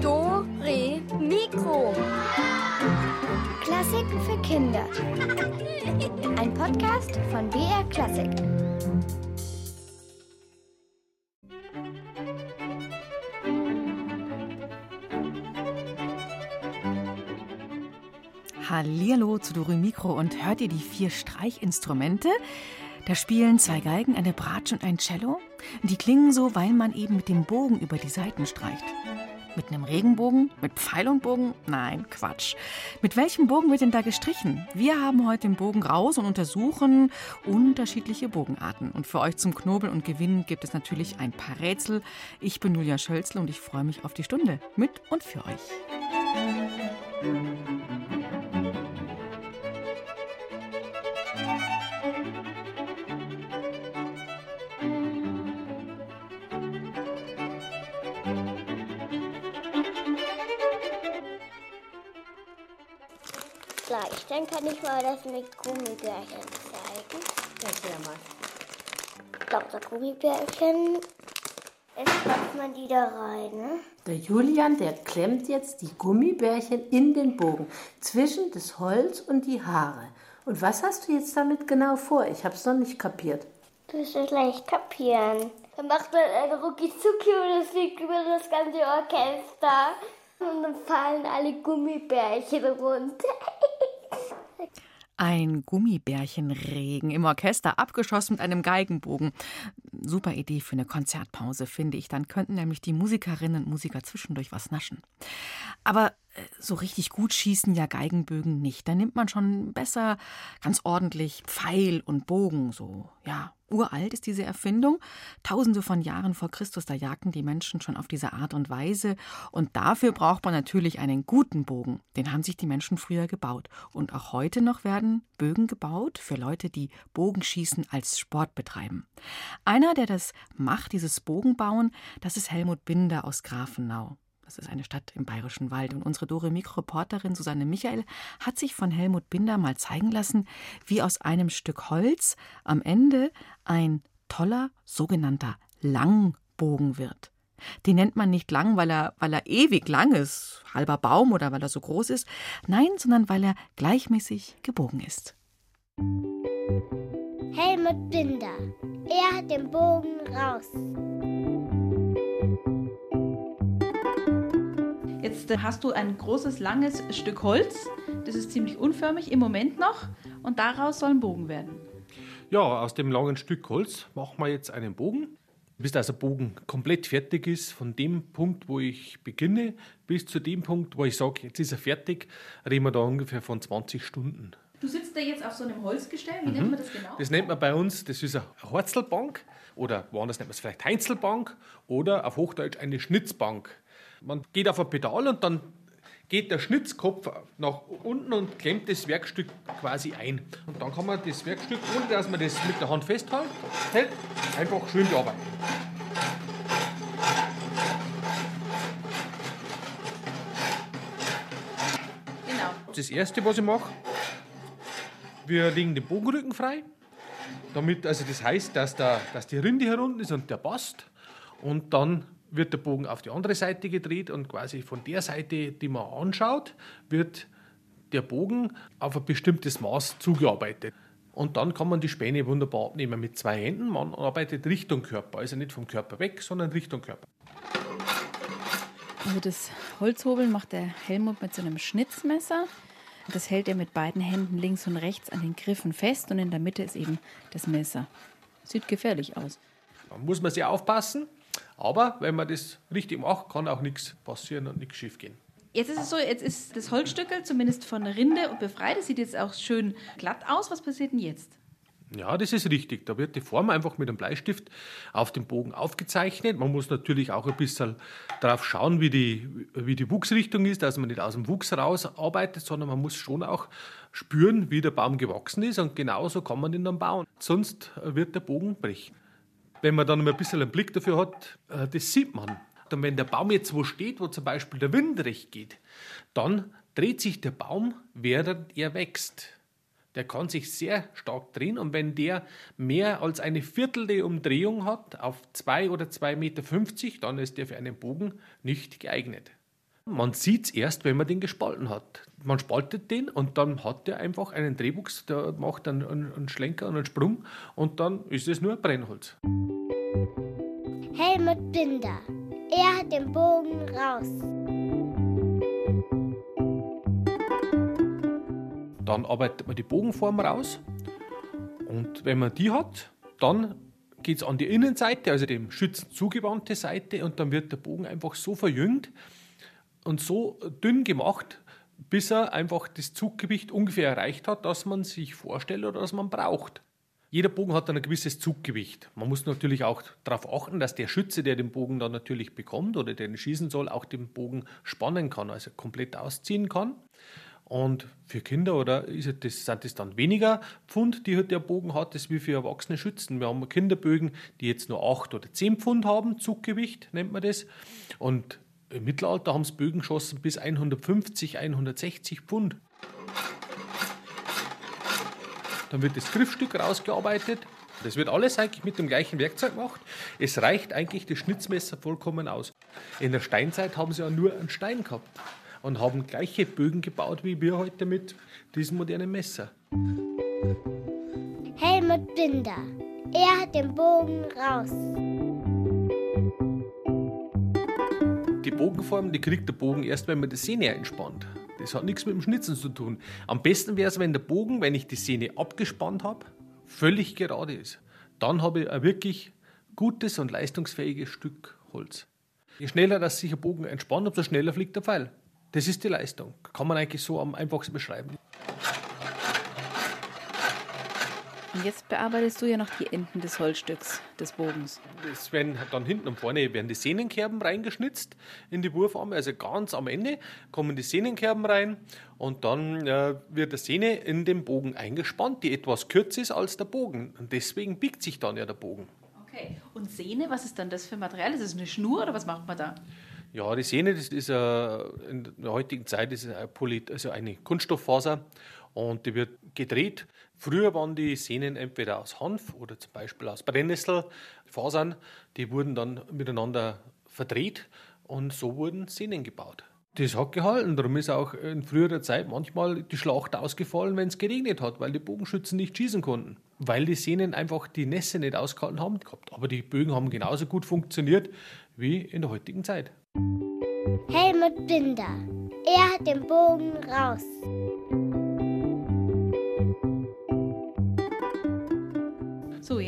Dore Mikro. Klassiken für Kinder. Ein Podcast von BR Klassik. Hallihallo zu Dore Mikro und hört ihr die vier Streichinstrumente? Da spielen zwei Geigen, eine Bratsche und ein Cello. Die klingen so, weil man eben mit dem Bogen über die Saiten streicht. Mit einem Regenbogen? Mit Pfeil und Bogen? Nein, Quatsch. Mit welchem Bogen wird denn da gestrichen? Wir haben heute den Bogen raus und untersuchen unterschiedliche Bogenarten. Und für euch zum Knobeln und Gewinnen gibt es natürlich ein paar Rätsel. Ich bin Julia Schölzle und ich freue mich auf die Stunde mit und für euch. Gleich, dann kann ich mal das mit Gummibärchen zeigen. Erklär mal. Dr. Gummibärchen, jetzt macht man die da rein, ne? Der Julian, der klemmt jetzt die Gummibärchen in den Bogen zwischen das Holz und die Haare. Und was hast du jetzt damit genau vor? Ich hab's noch nicht kapiert. Du wirst es leicht kapieren. Dann macht man ein Rucki-Zucki und es fliegt über das ganze Orchester. Und dann fallen alle Gummibärchen runter. Ein Gummibärchenregen im Orchester, abgeschossen mit einem Geigenbogen. Super Idee für eine Konzertpause, finde ich. Dann könnten nämlich die Musikerinnen und Musiker zwischendurch was naschen. Aber so richtig gut schießen ja Geigenbögen nicht. Da nimmt man schon besser ganz ordentlich Pfeil und Bogen, so, ja. Uralt ist diese Erfindung. Tausende von Jahren vor Christus, da jagten die Menschen schon auf diese Art und Weise. Und dafür braucht man natürlich einen guten Bogen. Den haben sich die Menschen früher gebaut. Und auch heute noch werden Bögen gebaut für Leute, die Bogenschießen als Sport betreiben. Einer, der das macht, dieses Bogenbauen, das ist Helmut Binder aus Grafenau. Das ist eine Stadt im Bayerischen Wald. Und unsere Dore Mikroreporterin Susanne Michael hat sich von Helmut Binder mal zeigen lassen, wie aus einem Stück Holz am Ende ein toller sogenannter Langbogen wird. Den nennt man nicht lang, weil er, weil er ewig lang ist, halber Baum oder weil er so groß ist. Nein, sondern weil er gleichmäßig gebogen ist. Helmut Binder. Er hat den Bogen raus. Jetzt hast du ein großes, langes Stück Holz. Das ist ziemlich unförmig im Moment noch. Und daraus soll ein Bogen werden. Ja, aus dem langen Stück Holz machen wir jetzt einen Bogen. Bis der Bogen komplett fertig ist, von dem Punkt, wo ich beginne, bis zu dem Punkt, wo ich sage, jetzt ist er fertig, reden wir da ungefähr von 20 Stunden. Du sitzt da jetzt auf so einem Holzgestell. Wie nennt man das genau? Das nennt man bei uns, das ist eine Horzelbank oder woanders nennt man es vielleicht Heinzelbank oder auf Hochdeutsch eine Schnitzbank. Man geht auf ein Pedal und dann geht der Schnitzkopf nach unten und klemmt das Werkstück quasi ein. Und dann kann man das Werkstück, ohne dass man das mit der Hand festhält, hält, einfach schön bearbeiten. Genau. Das erste, was ich mache, wir legen den Bogenrücken frei. Damit, also das heißt, dass, der, dass die Rinde herunten ist und der passt. Und dann wird der Bogen auf die andere Seite gedreht und quasi von der Seite, die man anschaut, wird der Bogen auf ein bestimmtes Maß zugearbeitet. Und dann kann man die Späne wunderbar abnehmen mit zwei Händen. Man arbeitet Richtung Körper, also nicht vom Körper weg, sondern Richtung Körper. Also das Holzhobeln macht der Helmut mit so einem Schnitzmesser. Das hält er mit beiden Händen links und rechts an den Griffen fest und in der Mitte ist eben das Messer. Sieht gefährlich aus. Da muss man sehr aufpassen, aber wenn man das richtig macht, kann auch nichts passieren und nichts schief gehen. Jetzt ist es so, jetzt ist das Holzstückel zumindest von der Rinde befreit. Das sieht jetzt auch schön glatt aus. Was passiert denn jetzt? Ja, das ist richtig. Da wird die Form einfach mit einem Bleistift auf dem Bogen aufgezeichnet. Man muss natürlich auch ein bisschen darauf schauen, wie die, wie die Wuchsrichtung ist, dass man nicht aus dem Wuchs raus arbeitet, sondern man muss schon auch spüren, wie der Baum gewachsen ist und genauso kann man ihn dann bauen. Sonst wird der Bogen brechen. Wenn man dann ein bisschen einen Blick dafür hat, äh, das sieht man. Und wenn der Baum jetzt wo steht, wo zum Beispiel der Wind recht geht, dann dreht sich der Baum, während er wächst. Der kann sich sehr stark drehen und wenn der mehr als eine Viertel Umdrehung hat auf 2 oder 2,50 Meter, dann ist der für einen Bogen nicht geeignet. Man sieht es erst, wenn man den gespalten hat. Man spaltet den und dann hat der einfach einen Drehbuchs, der macht dann einen Schlenker und einen Sprung und dann ist es nur Brennholz. Helmut Binder. Er hat den Bogen raus. Dann arbeitet man die Bogenform raus und wenn man die hat, dann geht es an die Innenseite, also dem Schützen zugewandte Seite und dann wird der Bogen einfach so verjüngt, und so dünn gemacht, bis er einfach das Zuggewicht ungefähr erreicht hat, das man sich vorstellt oder das man braucht. Jeder Bogen hat dann ein gewisses Zuggewicht. Man muss natürlich auch darauf achten, dass der Schütze, der den Bogen dann natürlich bekommt oder der ihn schießen soll, auch den Bogen spannen kann, also komplett ausziehen kann. Und für Kinder oder ist das, sind das dann weniger Pfund, die der Bogen hat, als wie für erwachsene Schützen. Wir haben Kinderbögen, die jetzt nur 8 oder 10 Pfund haben, Zuggewicht nennt man das. Und im Mittelalter haben sie Bögen geschossen bis 150, 160 Pfund. Dann wird das Griffstück rausgearbeitet. Das wird alles eigentlich mit dem gleichen Werkzeug gemacht. Es reicht eigentlich das Schnitzmesser vollkommen aus. In der Steinzeit haben sie ja nur einen Stein gehabt und haben gleiche Bögen gebaut wie wir heute mit diesem modernen Messer. Helmut Binder. Er hat den Bogen raus. Bogenform, die kriegt der Bogen erst, wenn man die Sehne einspannt. Das hat nichts mit dem Schnitzen zu tun. Am besten wäre es, wenn der Bogen, wenn ich die Sehne abgespannt habe, völlig gerade ist. Dann habe ich ein wirklich gutes und leistungsfähiges Stück Holz. Je schneller das sich ein Bogen entspannt, umso schneller fliegt der Pfeil. Das ist die Leistung. Kann man eigentlich so am einfachsten beschreiben. Und jetzt bearbeitest du ja noch die Enden des Holzstücks, des Bogens. Es werden dann hinten und vorne werden die Sehnenkerben reingeschnitzt in die Wurfarme. Also ganz am Ende kommen die Sehnenkerben rein und dann äh, wird die Sehne in den Bogen eingespannt, die etwas kürzer ist als der Bogen. Und deswegen biegt sich dann ja der Bogen. Okay. Und Sehne, was ist dann das für Material? Ist es eine Schnur oder was macht man da? Ja, die Sehne, das ist äh, in der heutigen Zeit ist eine, Poly, also eine Kunststofffaser und die wird gedreht. Früher waren die Sehnen entweder aus Hanf oder zum Beispiel aus Brennnesselfasern. Die wurden dann miteinander verdreht und so wurden Sehnen gebaut. Das hat gehalten. Darum ist auch in früherer Zeit manchmal die Schlacht ausgefallen, wenn es geregnet hat, weil die Bogenschützen nicht schießen konnten. Weil die Sehnen einfach die Nässe nicht ausgehalten haben. Aber die Bögen haben genauso gut funktioniert wie in der heutigen Zeit. Helmut Binder. Er hat den Bogen raus.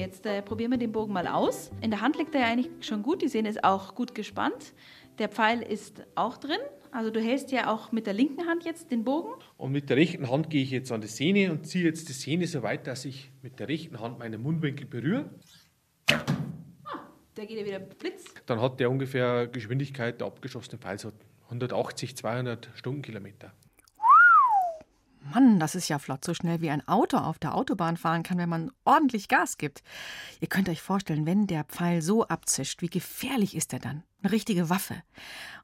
Jetzt äh, probieren wir den Bogen mal aus. In der Hand liegt er ja eigentlich schon gut. Die Sehne ist auch gut gespannt. Der Pfeil ist auch drin. Also du hältst ja auch mit der linken Hand jetzt den Bogen. Und mit der rechten Hand gehe ich jetzt an die Sehne und ziehe jetzt die Sehne so weit, dass ich mit der rechten Hand meinen Mundwinkel berühre. Ah, der geht ja wieder blitz. Dann hat der ungefähr Geschwindigkeit der abgeschossene Pfeil so 180, 200 Stundenkilometer. Mann, das ist ja flott, so schnell wie ein Auto auf der Autobahn fahren kann, wenn man ordentlich Gas gibt. Ihr könnt euch vorstellen, wenn der Pfeil so abzischt, wie gefährlich ist er dann? Eine richtige Waffe.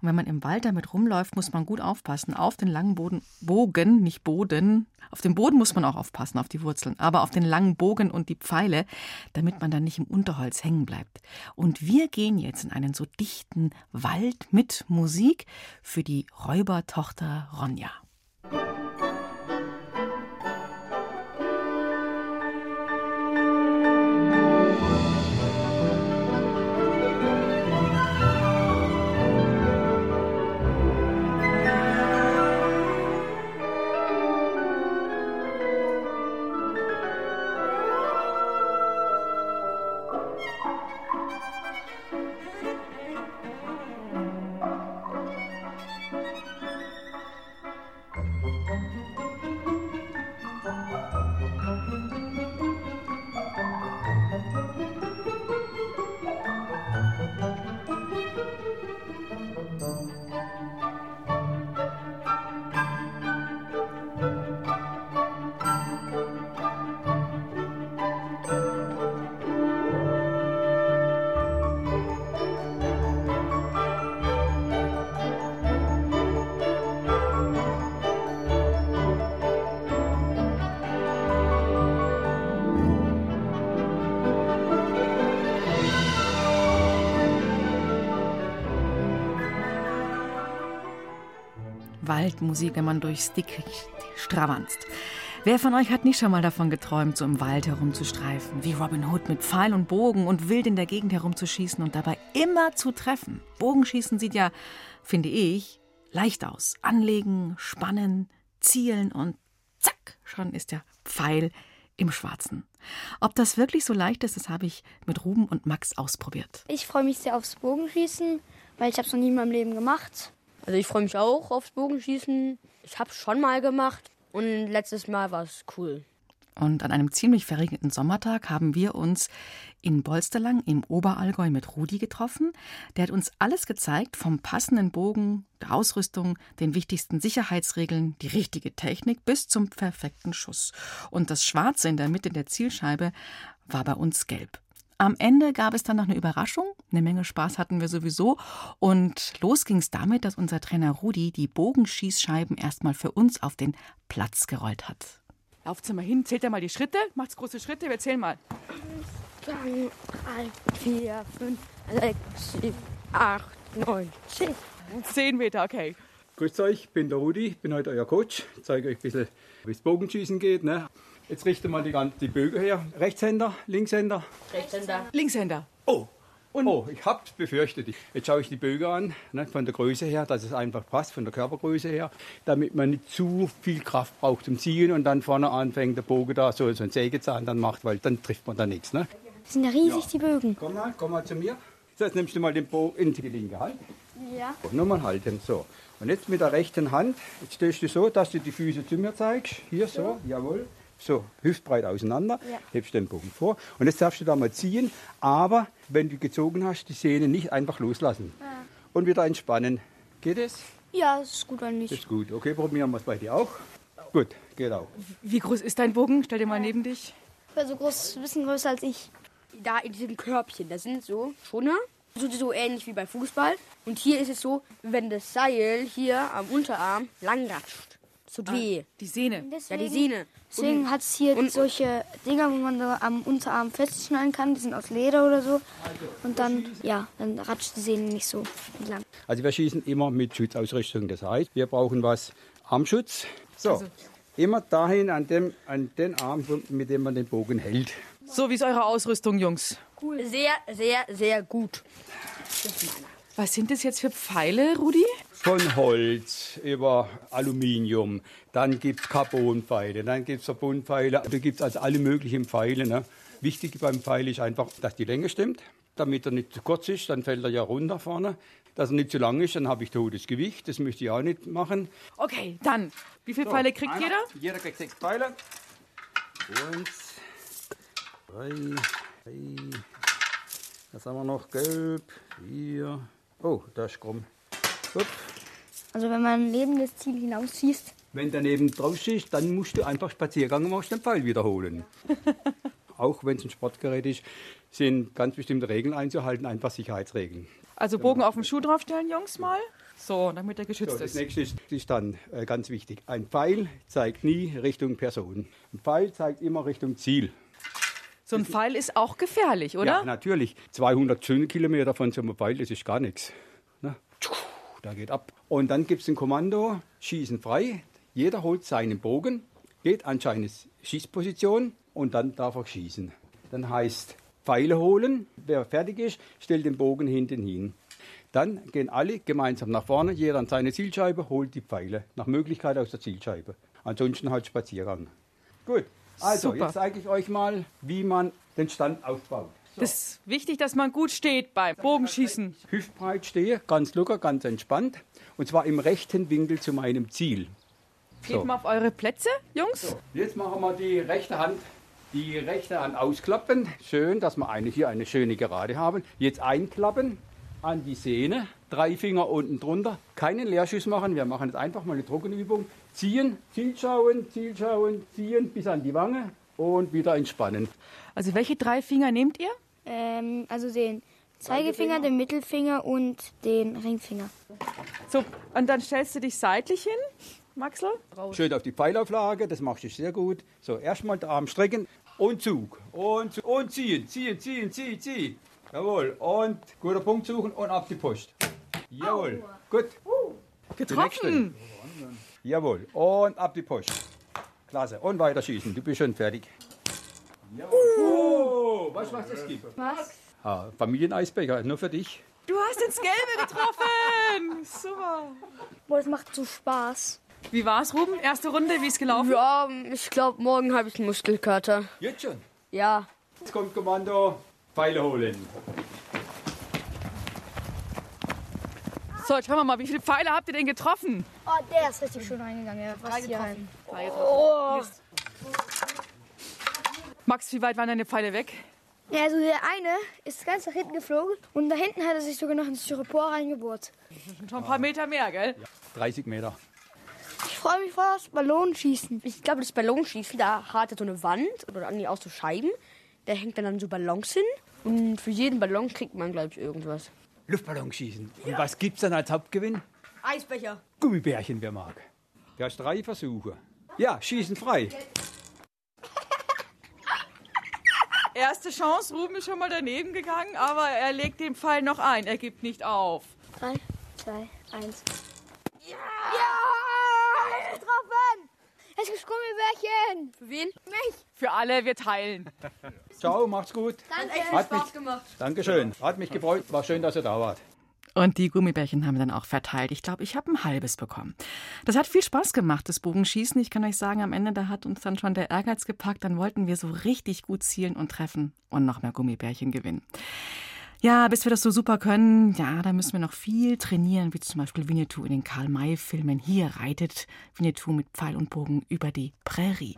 Und wenn man im Wald damit rumläuft, muss man gut aufpassen. Auf den langen Boden, Bogen, nicht Boden. Auf den Boden muss man auch aufpassen, auf die Wurzeln. Aber auf den langen Bogen und die Pfeile, damit man dann nicht im Unterholz hängen bleibt. Und wir gehen jetzt in einen so dichten Wald mit Musik für die Räubertochter Ronja. Waldmusik, wenn man durchs Dickicht stravanzt. Wer von euch hat nicht schon mal davon geträumt, so im Wald herumzustreifen, wie Robin Hood mit Pfeil und Bogen und wild in der Gegend herumzuschießen und dabei immer zu treffen? Bogenschießen sieht ja, finde ich, leicht aus. Anlegen, spannen, zielen und zack, schon ist der Pfeil im Schwarzen. Ob das wirklich so leicht ist, das habe ich mit Ruben und Max ausprobiert. Ich freue mich sehr aufs Bogenschießen, weil ich habe es noch nie in meinem Leben gemacht. Also ich freue mich auch aufs Bogenschießen. Ich habe schon mal gemacht und letztes Mal war es cool. Und an einem ziemlich verregneten Sommertag haben wir uns in Bolsterlang im Oberallgäu mit Rudi getroffen. Der hat uns alles gezeigt, vom passenden Bogen, der Ausrüstung, den wichtigsten Sicherheitsregeln, die richtige Technik bis zum perfekten Schuss. Und das Schwarze in der Mitte der Zielscheibe war bei uns gelb. Am Ende gab es dann noch eine Überraschung. Eine Menge Spaß hatten wir sowieso. Und los ging es damit, dass unser Trainer Rudi die Bogenschießscheiben erstmal für uns auf den Platz gerollt hat. Lauft mal hin, zählt ja mal die Schritte, macht's große Schritte, wir zählen mal. 2, 3, 4, 5, 6, 7, 8, 9, 10. 10 Meter, okay. Grüßt euch, ich bin der Rudi, bin heute euer Coach. Ich zeige euch ein bisschen, wie es Bogenschießen geht. Ne? Jetzt richte mal die, die Bögen her. Rechtshänder, Linkshänder. Rechtshänder. Linkshänder. Oh, oh, ich hab's befürchtet. Jetzt schaue ich die Bögen an, ne, von der Größe her, dass es einfach passt, von der Körpergröße her, damit man nicht zu viel Kraft braucht zum Ziehen und dann vorne anfängt der Bogen da so, so ein Sägezahn dann macht, weil dann trifft man da nichts. Ne? Sind ja riesig, die Bögen. Komm mal, komm mal zu mir. So, Jetzt nimmst du mal den Bogen in die linke Hand. Ja. So, nur mal halten, so. Und jetzt mit der rechten Hand, jetzt stehst du so, dass du die Füße zu mir zeigst. Hier so, jawohl. So, hüftbreit auseinander, Ja. hebst den Bogen vor. Und jetzt darfst du da mal ziehen, aber wenn du gezogen hast, die Sehne nicht einfach loslassen. Und wieder entspannen. Geht es? Ja, das ist gut an Das mich. ist gut. Okay, probieren wir es bei dir auch. Gut, geht auch. Wie groß ist dein Bogen? Stell dir mal neben dich. so groß, ein bisschen größer als ich. Da in diesem Körbchen, das sind so Schoner. So, so ähnlich wie bei Fußball. Und hier ist es so, wenn das Seil hier am Unterarm langratscht. Das tut weh. Die Sehne. Ja, die Sehne. Deswegen hat es hier und- solche Dinger, wo man so am Unterarm festschneiden kann. Die sind aus Leder oder so. Und dann, ja, dann ratscht die Sehne nicht so entlang. Also wir schießen immer mit Schutzausrüstung. Das heißt, wir brauchen was Armschutz. So, immer dahin an, dem, an den Arm, mit dem man den Bogen hält. So, wie ist eure Ausrüstung, Jungs? Sehr, sehr, sehr gut. Was sind das jetzt für Pfeile, Rudi? Von Holz über Aluminium, dann gibt es Carbonpfeile, dann gibt es Verbundpfeile, da gibt es also alle möglichen Pfeile. Ne? Wichtig beim Pfeil ist einfach, dass die Länge stimmt, damit er nicht zu kurz ist, dann fällt er ja runter vorne. Dass er nicht zu lang ist, dann habe ich totes Gewicht, das möchte ich auch nicht machen. Okay, dann. Wie viele Pfeile kriegt Einer, jeder? Jeder kriegt sechs Pfeile. Eins, drei, drei. Was haben wir noch? Gelb, vier. Oh, da ist krumm. Gut. Also wenn man neben das Ziel hinausschießt, Wenn daneben drauf schießt, dann musst du einfach Spaziergang und den Pfeil wiederholen. Auch wenn es ein Sportgerät ist, sind ganz bestimmte Regeln einzuhalten, einfach Sicherheitsregeln. Also Bogen auf den Schuh draufstellen, Jungs, mal. So, damit er geschützt So, das ist. nächste ist, ist dann äh, ganz wichtig. Ein Pfeil zeigt nie Richtung Person. Ein Pfeil zeigt immer Richtung Ziel. So ein Pfeil ist auch gefährlich, Ja, oder? natürlich. 200 Stundenkilometer von so einem Pfeil, das ist gar nichts. Da geht ab. Und dann gibt es ein Kommando, schießen frei. Jeder holt seinen Bogen, geht an seine Schießposition und dann darf er schießen. Dann heißt Pfeile holen. Wer fertig ist, stellt den Bogen hinten hin. Dann gehen alle gemeinsam nach vorne, jeder an seine Zielscheibe, holt die Pfeile. Nach Möglichkeit aus der Zielscheibe. Ansonsten halt Spaziergang. Gut. Also, Super. jetzt zeige ich euch mal, wie man den Stand aufbaut. Das ist wichtig, dass man gut steht beim Bogenschießen. Hüftbreit stehe, ganz locker, ganz entspannt. Und zwar im rechten Winkel zu meinem Ziel. Geht mal auf eure Plätze, Jungs. Jetzt machen wir die rechte Hand, die rechte Hand ausklappen. Schön, dass wir eine, hier eine schöne Gerade haben. Jetzt einklappen an die Sehne. Drei Finger unten drunter. Keinen Leerschuss machen. Wir machen jetzt einfach mal eine Trockenübung. Ziehen, Ziel schauen, Ziel schauen, ziehen bis an die Wange und wieder entspannen. Also welche drei Finger nehmt ihr? Ähm, also den Zeigefinger, den Mittelfinger und den Ringfinger. So, und dann stellst du dich seitlich hin, Maxl. Schön auf die Pfeilauflage, das machst du sehr gut. So, erstmal den Arm strecken und Zug. Und, Zug. und ziehen, ziehen, ziehen, ziehen, ziehen. Jawohl. Und guter Punkt suchen und ab die Post. Jawohl. Gut. Getroffen. Jawohl. Und ab die Post. Klasse. Und weiter schießen. Du bist schon fertig. Jawohl. Oh, weißt du, was das gibt? Was? Ah, Familieneisbecher, nur für dich. Du hast ins Gelbe getroffen. Super. Boah, das macht so Spaß. Wie war's, Ruben? Erste Runde, wie ist gelaufen? Ja, ich glaube, morgen habe ich einen Muskelkater. Jetzt schon. Ja. Jetzt kommt Kommando. Pfeile holen. So, jetzt schauen wir mal, wie viele Pfeile habt ihr denn getroffen? Oh, der ist richtig schön reingegangen. Ja, fast hier rein. Oh. Max, wie weit waren deine Pfeile weg? Ja, also der eine ist ganz nach hinten geflogen und da hinten hat er sich sogar noch ins Styropor reingebohrt. Schon ein paar Meter mehr, gell? 30 Meter. Ich freue mich voll aufs Ballonschießen. Ich glaube, das Ballonschießen, da hat er so eine Wand oder nee, auch so Scheiben. Da hängt dann, dann so Ballons hin. Und für jeden Ballon kriegt man, glaube ich, irgendwas. Luftballon schießen. Und was gibt's dann als Hauptgewinn? Eisbecher. Gummibärchen, wer mag. Du hast drei Versuche. Ja, schießen frei. Erste Chance, Ruben ist schon mal daneben gegangen, aber er legt den Pfeil noch ein. Er gibt nicht auf. Drei, zwei, eins. Ja! Getroffen! Es gibt Gummibärchen! Für wen? Mich! Für alle, wir teilen. Ciao, macht's gut. Danke. Hat mich, Spaß gemacht. Dankeschön. Hat mich gefreut. War schön, dass ihr da wart. Und die Gummibärchen haben wir dann auch verteilt. Ich glaube, ich habe ein halbes bekommen. Das hat viel Spaß gemacht, das Bogenschießen. Ich kann euch sagen, am Ende, da hat uns dann schon der Ehrgeiz gepackt. Dann wollten wir so richtig gut zielen und treffen und noch mehr Gummibärchen gewinnen. Ja, bis wir das so super können, ja, da müssen wir noch viel trainieren, wie zum Beispiel Winnetou in den Karl-May-Filmen. Hier reitet Winnetou mit Pfeil und Bogen über die Prärie.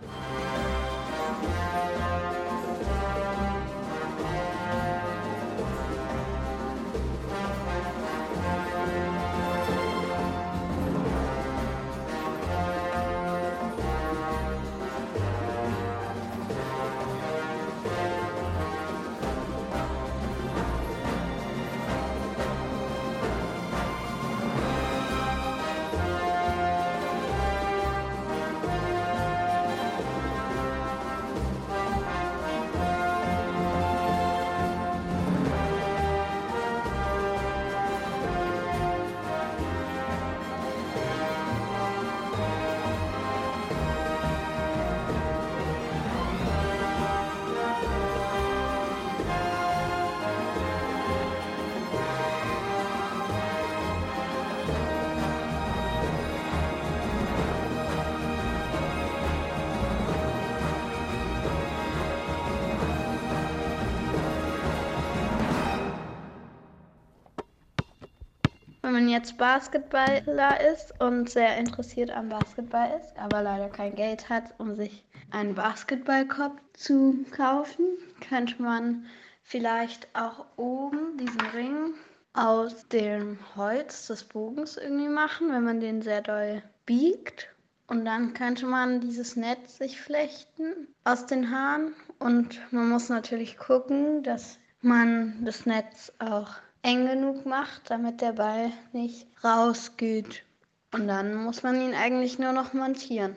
Man jetzt Basketballer ist und sehr interessiert am Basketball ist, aber leider kein Geld hat, um sich einen Basketballkorb zu kaufen, könnte man vielleicht auch oben diesen Ring aus dem Holz des Bogens irgendwie machen, wenn man den sehr doll biegt. Und dann könnte man dieses Netz sich flechten aus den Haaren. Und man muss natürlich gucken, dass man das Netz auch eng genug macht, damit der Ball nicht rausgeht. Und dann muss man ihn eigentlich nur noch montieren.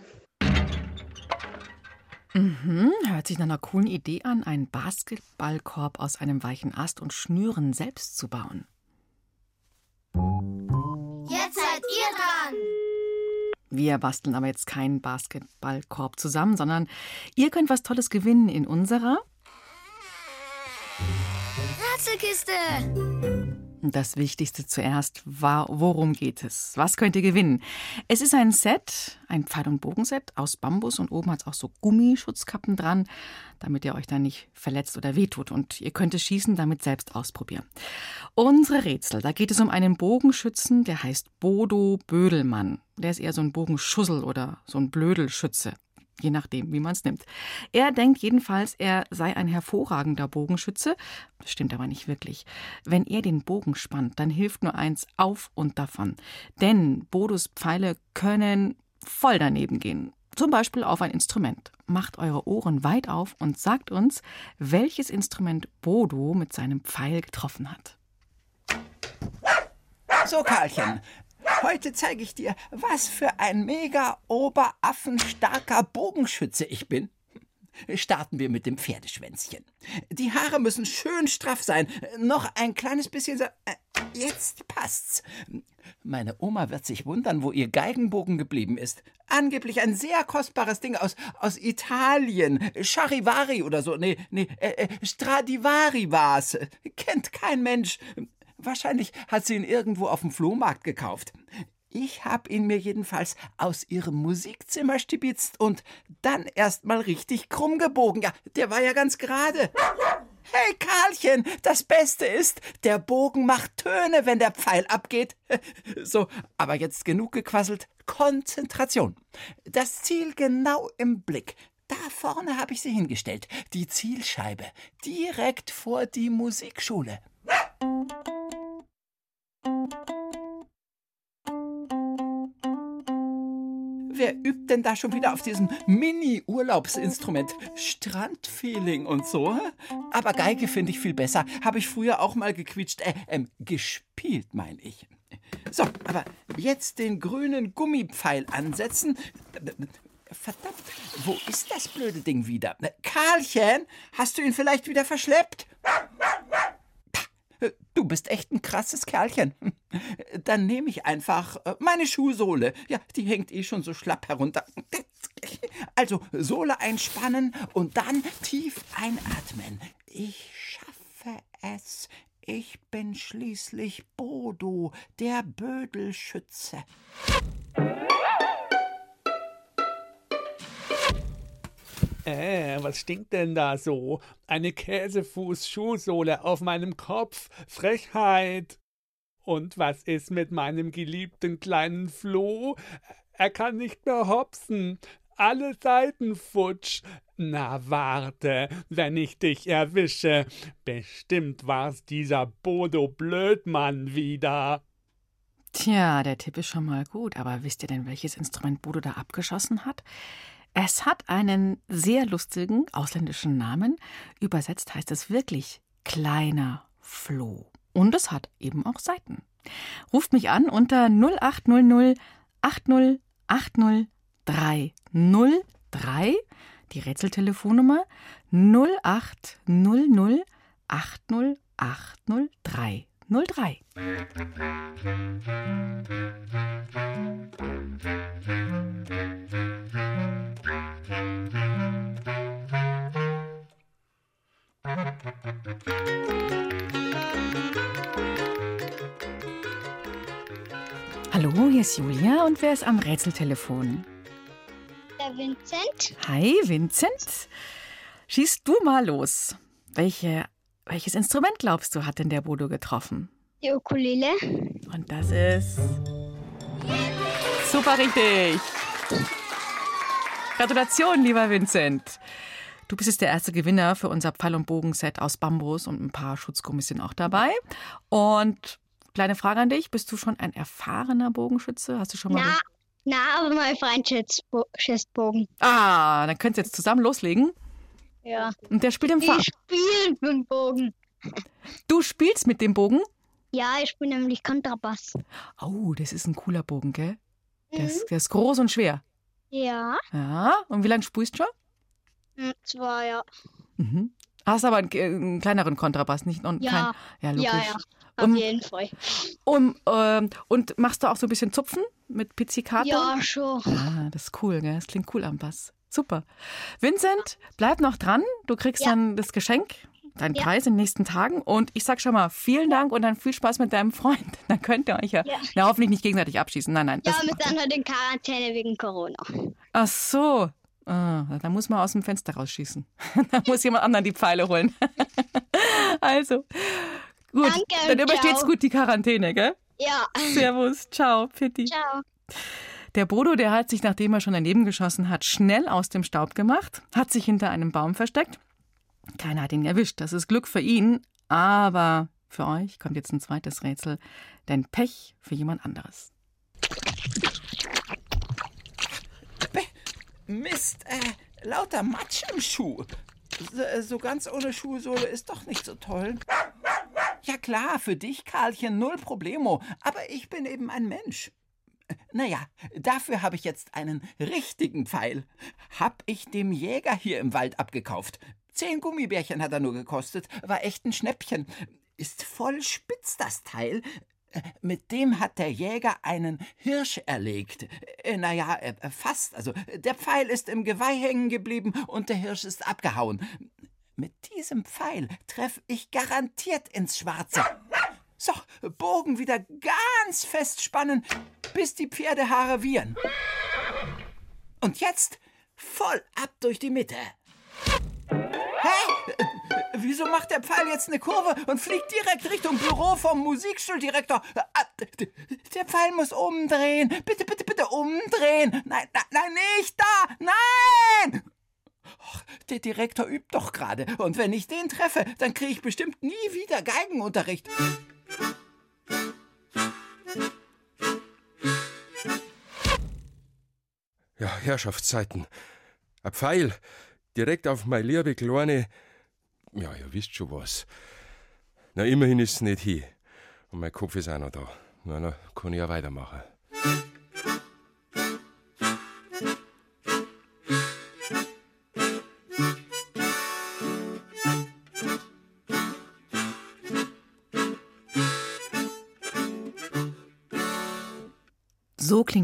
Mhm, hört sich nach einer coolen Idee an, einen Basketballkorb aus einem weichen Ast und Schnüren selbst zu bauen. Jetzt seid ihr dran! Wir basteln aber jetzt keinen Basketballkorb zusammen, sondern ihr könnt was Tolles gewinnen in unserer Rätselkiste! Das Wichtigste zuerst war, worum geht es? Was könnt ihr gewinnen? Es ist ein Set, ein Pfeil- und Bogenset aus Bambus und oben hat es auch so Gummischutzkappen dran, damit ihr euch da nicht verletzt oder wehtut. Und ihr könnt es schießen, damit selbst ausprobieren. Unsere Rätsel, da geht es um einen Bogenschützen, der heißt Bodo Bödelmann. Der ist eher so ein Bogenschussel oder so ein Blödelschütze je nachdem, wie man es nimmt. Er denkt jedenfalls, er sei ein hervorragender Bogenschütze. Das stimmt aber nicht wirklich. Wenn er den Bogen spannt, dann hilft nur eins auf und davon. Denn Bodos Pfeile können voll daneben gehen. Zum Beispiel auf ein Instrument. Macht eure Ohren weit auf und sagt uns, welches Instrument Bodo mit seinem Pfeil getroffen hat. So, Karlchen, heute zeige ich dir, was für ein mega oberaffenstarker Bogenschütze ich bin. Starten wir mit dem Pferdeschwänzchen. Die Haare müssen schön straff sein. Noch ein kleines bisschen so. Jetzt passt's. Meine Oma wird sich wundern, wo ihr Geigenbogen geblieben ist. Angeblich ein sehr kostbares Ding aus, aus Italien. Charivari oder so. Nee, nee, äh, äh, Stradivari war's. Kennt kein Mensch. Wahrscheinlich hat sie ihn irgendwo auf dem Flohmarkt gekauft. Ich hab ihn mir jedenfalls aus ihrem Musikzimmer stibitzt und dann erst mal richtig krumm gebogen. Ja, der war ja ganz gerade. Hey Karlchen, das Beste ist, der Bogen macht Töne, wenn der Pfeil abgeht. So, aber jetzt genug gequasselt. Konzentration. Das Ziel genau im Blick. Da vorne habe ich sie hingestellt. Die Zielscheibe. Direkt vor die Musikschule. Denn da schon wieder auf diesem Mini-Urlaubsinstrument? Strandfeeling und so? Aber Geige finde ich viel besser. Habe ich früher auch mal gequietscht. Äh, ähm, gespielt, meine ich. So, aber jetzt den grünen Gummipfeil ansetzen. Verdammt, wo ist das blöde Ding wieder? Karlchen, hast du ihn vielleicht wieder verschleppt? Du bist echt ein krasses Kerlchen. Dann nehme ich einfach äh, meine Schuhsohle. Ja, die hängt eh schon so schlapp herunter. Also Sohle einspannen und dann tief einatmen. Ich schaffe es. Ich bin schließlich Bodo, der Bödelschütze. Äh, was stinkt denn da so? Eine Käsefuß-Schuhsohle auf meinem Kopf. Frechheit. Und was ist mit meinem geliebten kleinen Floh? Er kann nicht mehr hopsen. Alle Seiten futsch. Na warte, wenn ich dich erwische. Bestimmt war's dieser Bodo Blödmann wieder. Tja, der Tipp ist schon mal gut, aber wisst ihr denn, welches Instrument Bodo da abgeschossen hat? Es hat einen sehr lustigen ausländischen Namen. Übersetzt heißt es wirklich kleiner Floh. Und es hat eben auch Seiten. Ruft mich an unter 0800 80 80 303, die Rätseltelefonnummer 0800 80 80 303. Hallo, hier ist Julia und wer ist am Rätseltelefon? Der Vincent. Hi, Vincent. Schießt du mal los. Welche, welches Instrument glaubst du, hat denn der Bodo getroffen? Die Ukulele. Und das ist. Super richtig. Gratulation, lieber Vincent. Du bist jetzt der erste Gewinner für unser Pfeil- und Bogenset aus Bambus und ein paar Schutzgummis sind auch dabei. Und kleine Frage an dich: Bist du schon ein erfahrener Bogenschütze? Hast du schon mal. Na, na, aber mein Freund schießt Bo- schießt Bogen. Ah, dann könnt ihr jetzt zusammen loslegen. Ja. Und der spielt im Fahr. Ich spiele mit dem Bogen. Du spielst mit dem Bogen? Ja, ich spiele nämlich Kontrabass. Oh, das ist ein cooler Bogen, gell? Der, ist, der ist groß und schwer. Ja. Ja, und wie lange spielst du schon? Hm, Zwar, ja. Mhm. Hast aber einen, äh, einen kleineren Kontrabass, nicht? Und Ja. Kein, ja, logisch. Ja, ja. Auf Um- jeden Fall. Um, ähm, und machst du auch so ein bisschen Zupfen mit Pizzicato? Ja, schon. Ah, das ist cool, gell? Das klingt cool am Bass. Super. Vincent, bleib noch dran. Du kriegst dann das Geschenk, deinen Ja. Preis in den nächsten Tagen. Und ich sag schon mal vielen Dank und dann viel Spaß mit deinem Freund. Dann könnt ihr euch ja, Ja. na, hoffentlich nicht gegenseitig abschießen. Nein, nein. Ja, wir sind heute in Quarantäne wegen Corona. Ach so. Ah, da muss man aus dem Fenster rausschießen. da muss jemand anderen die Pfeile holen. also, gut. Danke dann übersteht's ciao. gut die Quarantäne, gell? Ja. Servus. Ciao, Pitti. Ciao. Der Bodo, der hat sich, nachdem er schon daneben geschossen hat, schnell aus dem Staub gemacht, hat sich hinter einem Baum versteckt. Keiner hat ihn erwischt. Das ist Glück für ihn. Aber für euch kommt jetzt ein zweites Rätsel. Denn Pech für jemand anderes. Mist, äh, lauter Matsch im Schuh. So, äh, so ganz ohne Schuhsohle ist doch nicht so toll. Ja klar, für dich, Karlchen, null Problemo. Aber ich bin eben ein Mensch. Äh, Naja, dafür habe ich jetzt einen richtigen Pfeil. Hab ich dem Jäger hier im Wald abgekauft. Zehn Gummibärchen hat er nur gekostet, war echt ein Schnäppchen. Ist voll spitz, das Teil. Mit dem hat der Jäger einen Hirsch erlegt. Äh, naja, äh, fast. Also, der Pfeil ist im Geweih hängen geblieben und der Hirsch ist abgehauen. Mit diesem Pfeil treffe ich garantiert ins Schwarze. So, Bogen wieder ganz fest spannen, bis die Pferdehaare wiehern. Und jetzt voll ab durch die Mitte. Hä? Wieso macht der Pfeil jetzt eine Kurve und fliegt direkt Richtung Büro vom Musikschuldirektor? Der Pfeil muss umdrehen. Bitte, bitte, bitte umdrehen. Nein, nein, nicht da. Nein! Der Direktor übt doch gerade. Und wenn ich den treffe, dann kriege ich bestimmt nie wieder Geigenunterricht. Ja, Herrschaftszeiten. Ein Pfeil direkt auf meine liebe Kleine. Ja, ihr wisst schon was. Na, immerhin ist es nicht hier. Und mein Kopf ist auch noch da. Na, na, kann ich ja weitermachen.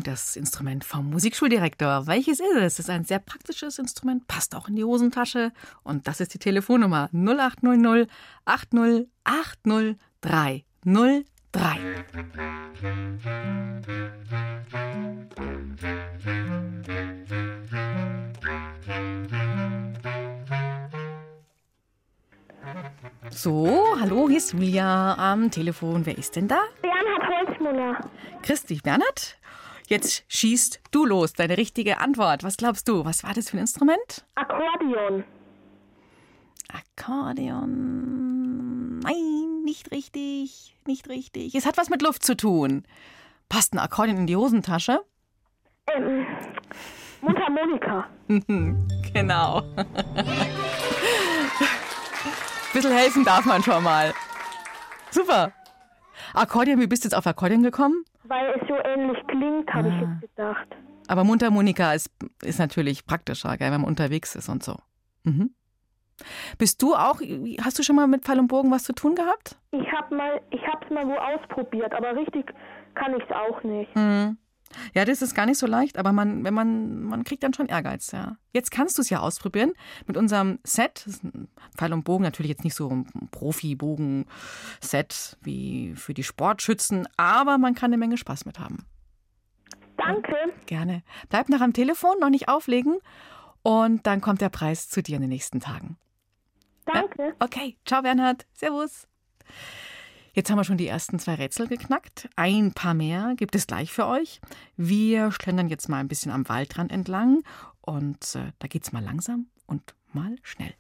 Das Instrument vom Musikschuldirektor. Welches ist es? Es ist ein sehr praktisches Instrument, passt auch in die Hosentasche. Und das ist die Telefonnummer 0800 80 80 303. So, hallo, hier ist Julia am Telefon. Wer ist denn da? Bernhard Holzmuller. Christi, Bernhard? Jetzt schießt du los, deine richtige Antwort. Was glaubst du? Was war das für ein Instrument? Akkordeon. Akkordeon. Nein, nicht richtig. Nicht richtig. Es hat was mit Luft zu tun. Passt ein Akkordeon in die Hosentasche? Ähm, Mundharmonika. genau. Bisschen helfen darf man schon mal. Super. Akkordeon, wie bist du jetzt auf Akkordeon gekommen? Weil es so ähnlich klingt, habe ich Ah. jetzt gedacht. Aber Mundharmonika ist, ist natürlich praktischer, gell, wenn man unterwegs ist und so. Mhm. Bist du auch, hast du schon mal mit Pfeil und Bogen was zu tun gehabt? Ich habe mal, ich habe es mal wo ausprobiert, aber richtig kann ich es auch nicht. Mhm. Ja, das ist gar nicht so leicht, aber man, wenn man, man kriegt dann schon Ehrgeiz, ja. Jetzt kannst du es ja ausprobieren mit unserem Set. Das ist ein Pfeil und Bogen, natürlich jetzt nicht so ein Profi-Bogen-Set wie für die Sportschützen, aber man kann eine Menge Spaß mit haben. Danke. Gerne. Bleib noch am Telefon, noch nicht auflegen und dann kommt der Preis zu dir in den nächsten Tagen. Danke. Okay, ciao Bernhard. Servus. Jetzt haben wir schon die ersten zwei Rätsel geknackt. Ein paar mehr gibt es gleich für euch. Wir schlendern jetzt mal ein bisschen am Waldrand entlang und äh, da geht's mal langsam und mal schnell.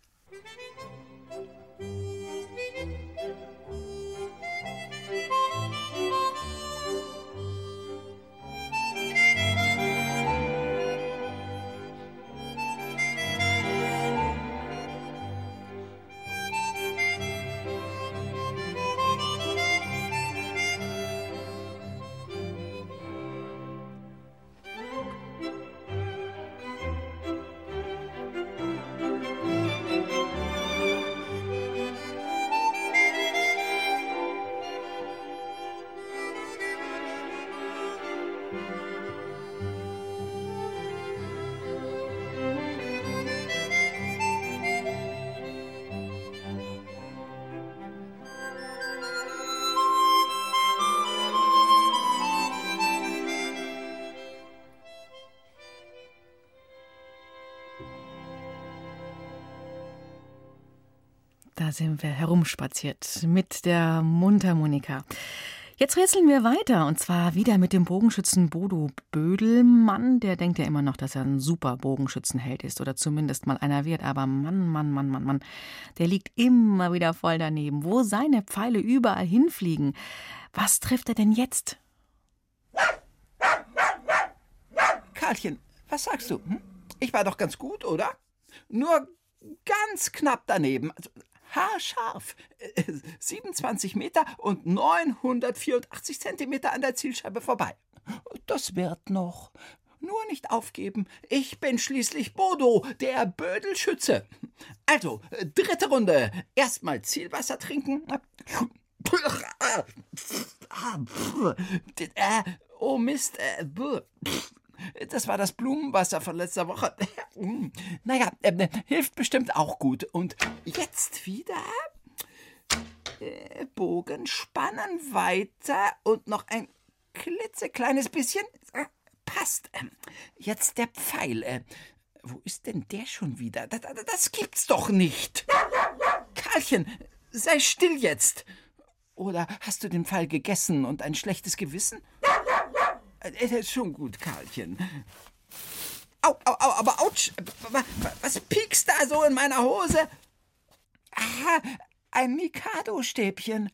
Da sind wir herumspaziert mit der Mundharmonika. Jetzt rätseln wir weiter und zwar wieder mit dem Bogenschützen Bodo Bödelmann. Der denkt ja immer noch, dass er ein super Bogenschützenheld ist oder zumindest mal einer wird. Aber Mann, Mann, Mann, Mann, Mann, der liegt immer wieder voll daneben. Wo seine Pfeile überall hinfliegen. Was trifft er denn jetzt? Karlchen, was sagst du? Hm? Ich war doch ganz gut, oder? Nur ganz knapp daneben. Also, haarscharf. Äh, 27 Meter und 984 Zentimeter an der Zielscheibe vorbei. Das wird noch. Nur nicht aufgeben. Ich bin schließlich Bodo, der Bödelschütze. Also, äh, dritte Runde. Erstmal Zielwasser trinken. Äh, oh Mist. Äh. Das war das Blumenwasser von letzter Woche. Naja, äh, hilft bestimmt auch gut. Und jetzt wieder äh, Bogen spannen weiter und noch ein klitzekleines bisschen. Äh, Passt. Jetzt der Pfeil. Äh, Wo ist denn der schon wieder? Das, das gibt's doch nicht. Karlchen, sei still jetzt. Oder hast du den Pfeil gegessen und ein schlechtes Gewissen? Das ist schon gut, Karlchen. Au, au, au, aber ouch! Wa- wa- Was piekst da so in meiner Hose? Aha, ein Mikado-Stäbchen.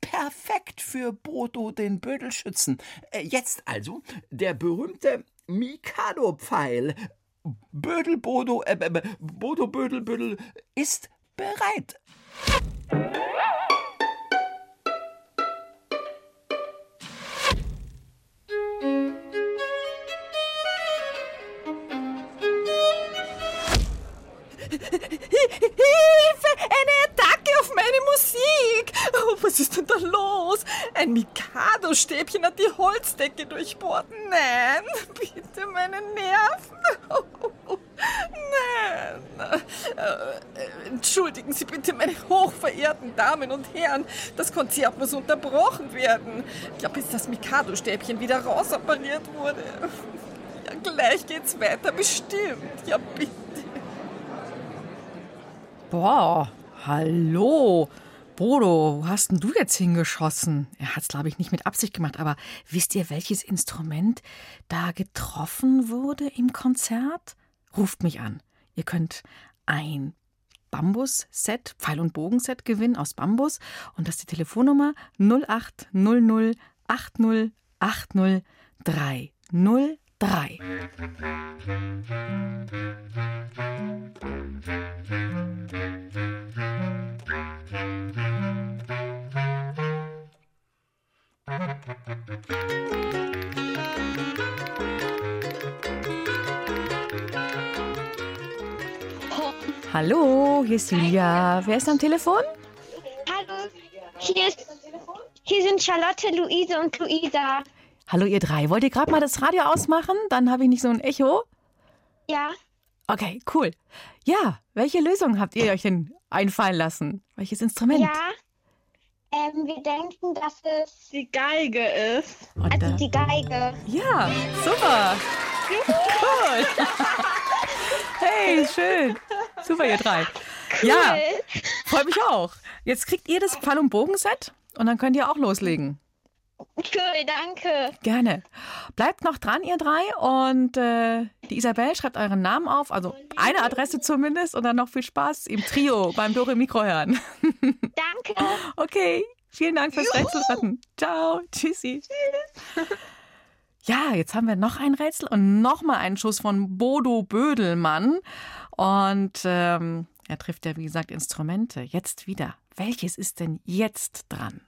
Perfekt für Bodo den Bödelschützen. Äh, Jetzt also der berühmte Mikado-Pfeil. Bödel Bodo, äh, äh, Bodo Bödel Bödel ist bereit. Hilfe! Eine Attacke auf meine Musik! Oh, was ist denn da los? Ein Mikado-Stäbchen hat die Holzdecke durchbohrt. Nein, bitte meine Nerven. Nein. Entschuldigen Sie bitte, meine hochverehrten Damen und Herren. Das Konzert muss unterbrochen werden. Ja, bis das Mikado-Stäbchen wieder rausoperiert wurde. Ja, gleich geht's weiter, bestimmt. Ja, bitte. Boah, hallo. Bodo, wo hast denn du jetzt hingeschossen? Er hat's, glaube ich, nicht mit Absicht gemacht, aber wisst ihr, welches Instrument da getroffen wurde im Konzert? Ruft mich an. Ihr könnt ein Bambus-Set, Pfeil- und Bogenset gewinnen aus Bambus und das ist die Telefonnummer 0800 80 80 303. Hallo, hier ist Julia. Wer ist am Telefon? Hallo, hier, ist, hier sind Charlotte, Luise und Luisa. Hallo, ihr drei. Wollt ihr gerade mal das Radio ausmachen? Dann habe ich nicht so ein Echo. Ja, Okay, cool. Ja, welche Lösung habt ihr euch denn einfallen lassen? Welches Instrument? ja. Ähm, wir denken, dass es die Geige ist. Und, also die Geige. Ja, super. Cool. Hey, schön. Super, ihr drei. Ja, freut mich auch. Jetzt kriegt ihr das Pfeil- und Bogenset und dann könnt ihr auch loslegen. Cool, danke. Gerne. Bleibt noch dran, ihr drei. Und äh, die Isabel schreibt euren Namen auf, also eine Adresse zumindest. Und dann noch viel Spaß im Trio beim Dore Mikro hören. Danke. Okay, vielen Dank fürs Rätselraten. Ciao, tschüssi. Ja, jetzt haben wir noch ein Rätsel und nochmal einen Schuss von Bodo Bödelmann. Und ähm, er trifft ja, wie gesagt, Instrumente. Jetzt wieder. Welches ist denn jetzt dran?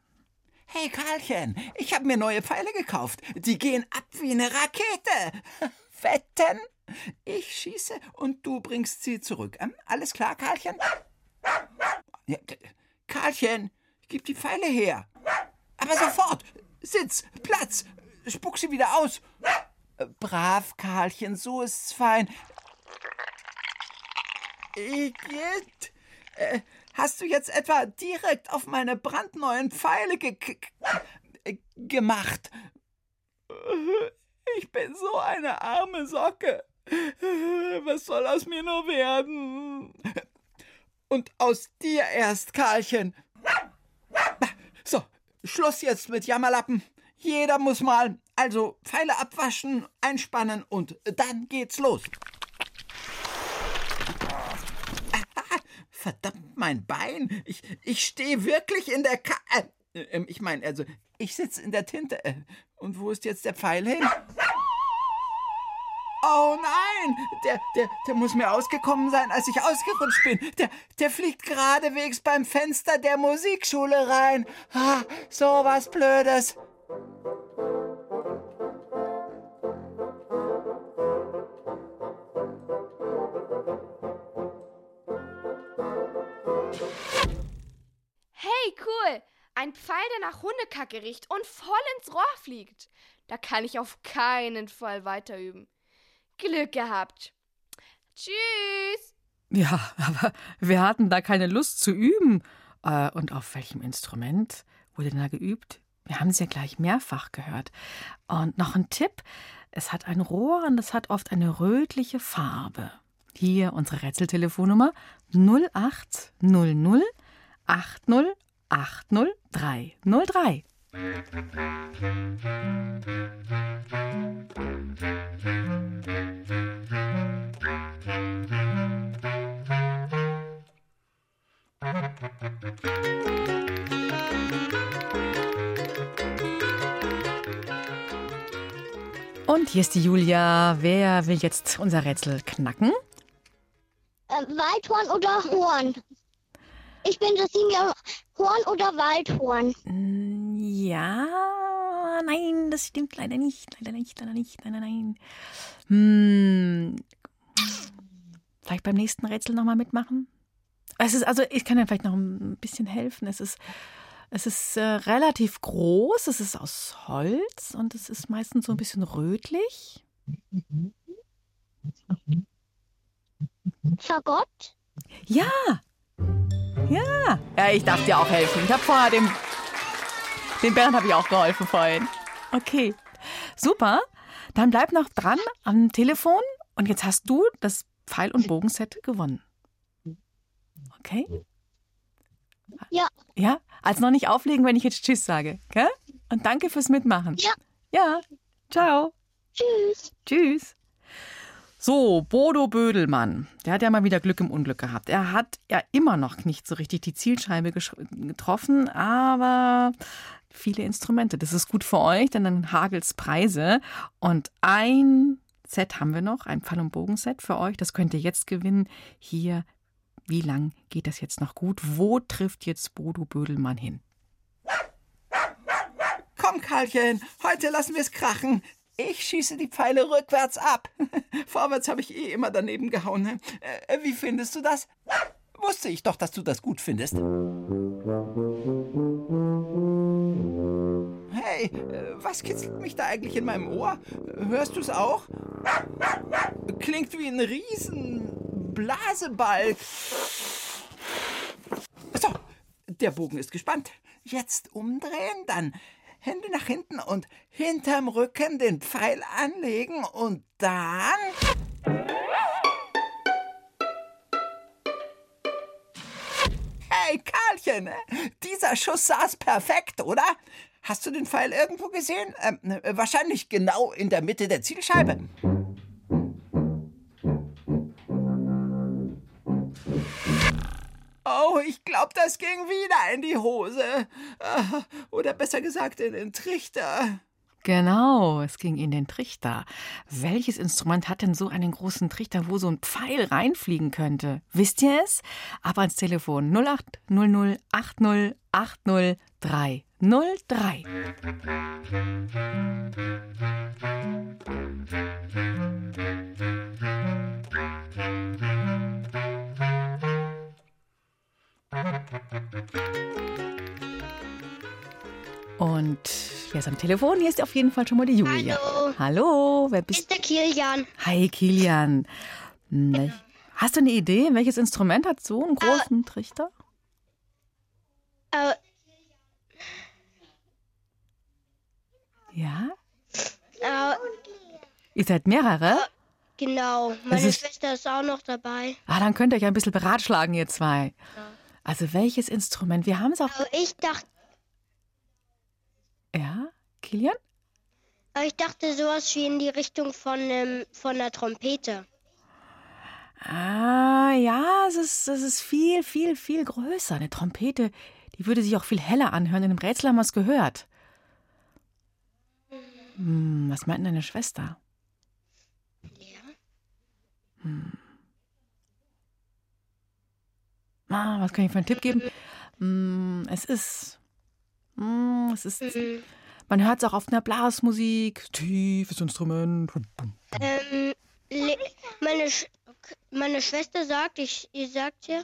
Hey Karlchen, ich habe mir neue Pfeile gekauft. Die gehen ab wie eine Rakete. Wetten? Ich schieße und du bringst sie zurück. Ähm, alles klar, Karlchen? Ja, Karlchen, gib die Pfeile her. Aber sofort. Sitz, Platz. Spuck sie wieder aus. Brav, Karlchen, so ist's fein. Igitt. Äh, hast du jetzt etwa direkt auf meine brandneuen Pfeile ge äh, gemacht? Ich bin so eine arme Socke. Was soll aus mir nur werden? Und aus dir erst, Karlchen. So, Schluss jetzt mit Jammerlappen. Jeder muss mal. Also Pfeile abwaschen, einspannen und dann geht's los. Verdammt, mein Bein. Ich, ich stehe wirklich in der Ka äh, äh, Ich meine, also, ich sitze in der Tinte. Äh, und wo ist jetzt der Pfeil hin? Oh nein! Der, der, der muss mir ausgekommen sein, als ich ausgerutscht bin. Der, der fliegt geradewegs beim Fenster der Musikschule rein. Ah, so was Blödes. Cool! Ein Hundekacke riecht und voll ins Rohr fliegt. Da kann ich auf keinen Fall weiter üben. Glück gehabt. Tschüss. Ja, aber wir hatten da keine Lust zu üben. Äh, und auf welchem Instrument wurde denn da geübt? Wir haben es ja gleich mehrfach gehört. Und noch ein Tipp: Es hat ein Rohr und es hat oft eine rötliche Farbe. Hier unsere Rätseltelefonnummer 0800 80 80 303. Und hier ist die Julia. Wer will jetzt unser Rätsel knacken? Äh, Waldhorn oder Horn? Ich bin das Senior Horn oder Waldhorn? Ja, nein, das stimmt leider nicht. Leider nicht, leider nicht, leider nein. Hm, vielleicht beim nächsten Rätsel nochmal mitmachen? Es ist, also ich kann ja vielleicht noch ein bisschen helfen. Es ist, es ist äh, relativ groß, es ist aus Holz und es ist meistens so ein bisschen rötlich. Fagott? Ja! Ja! Ja, ich darf dir auch helfen. Ich habe vorher dem, dem Bernd habe ich auch geholfen vorhin. Okay. Super. Dann bleib noch dran am Telefon und jetzt hast du das Pfeil- und Bogenset gewonnen. Okay? Ja. Ja? Also noch nicht auflegen, wenn ich jetzt Tschüss sage. Gell? Und danke fürs Mitmachen. Ja. Ja. Ciao. Tschüss. Tschüss. So, Bodo Bödelmann, der hat ja mal wieder Glück im Unglück gehabt. Er hat ja immer noch nicht so richtig die Zielscheibe getroffen, aber viele Instrumente. Das ist gut für euch, denn dann hagelt's Preise. Und ein Set haben wir noch, ein Pfeil- und Bogenset für euch. Das könnt ihr jetzt gewinnen. Hier, wie lang geht das jetzt noch gut? Wo trifft jetzt Bodo Bödelmann hin? Komm, Karlchen, heute lassen wir es krachen. Ich schieße die Pfeile rückwärts ab. Vorwärts habe ich eh immer daneben gehauen. ne? Äh, wie findest du das? Wusste ich doch, dass du das gut findest. Hey, äh, was kitzelt mich da eigentlich in meinem Ohr? Hörst du es auch? Klingt wie ein Riesenblasebalg. So, der Bogen ist gespannt. Jetzt umdrehen, dann Hände nach hinten und hinterm Rücken den Pfeil anlegen und dann. Hey, Karlchen, dieser Schuss saß perfekt, oder? Hast du den Pfeil irgendwo gesehen? Ähm, äh, wahrscheinlich genau in der Mitte der Zielscheibe. Oh, ich glaube, das ging wieder in die Hose. Äh, Oder besser gesagt, in den Trichter. Genau, es ging in den Trichter. Welches Instrument hat denn so einen großen Trichter, wo so ein Pfeil reinfliegen könnte? Wisst ihr es? Ab ans Telefon 0800 80 80 303. Und wer ist am Telefon? Hier ist auf jeden Fall schon mal die Julia. Hallo. Hallo, wer bist Ist der Kilian. Hi, Kilian. Ne- Hast du eine Idee, welches Instrument hat so einen großen Trichter? Äh, Ja? äh, Ihr seid mehrere? genau. Meine ist- Schwester ist auch noch dabei. Ah, dann könnt ihr euch ein bisschen beratschlagen, ihr zwei. Also welches Instrument? Wir haben es auch. Aber ich dachte, Ja, Kilian? ich dachte sowas wie in die Richtung von, ähm, von der Trompete. Ah, ja, es ist, es ist viel, viel, viel größer. Eine Trompete, die würde sich auch viel heller anhören. In dem Rätsel haben wir es gehört. Hm, was meint denn deine Schwester? Hm. Ah, was kann ich für einen Tipp geben? Hm, es ist. Hm, es ist. Man hört es auch auf einer Blasmusik. Tiefes Instrument. Ähm, meine, Sch meine Schwester sagt, ich, ihr sagt ja,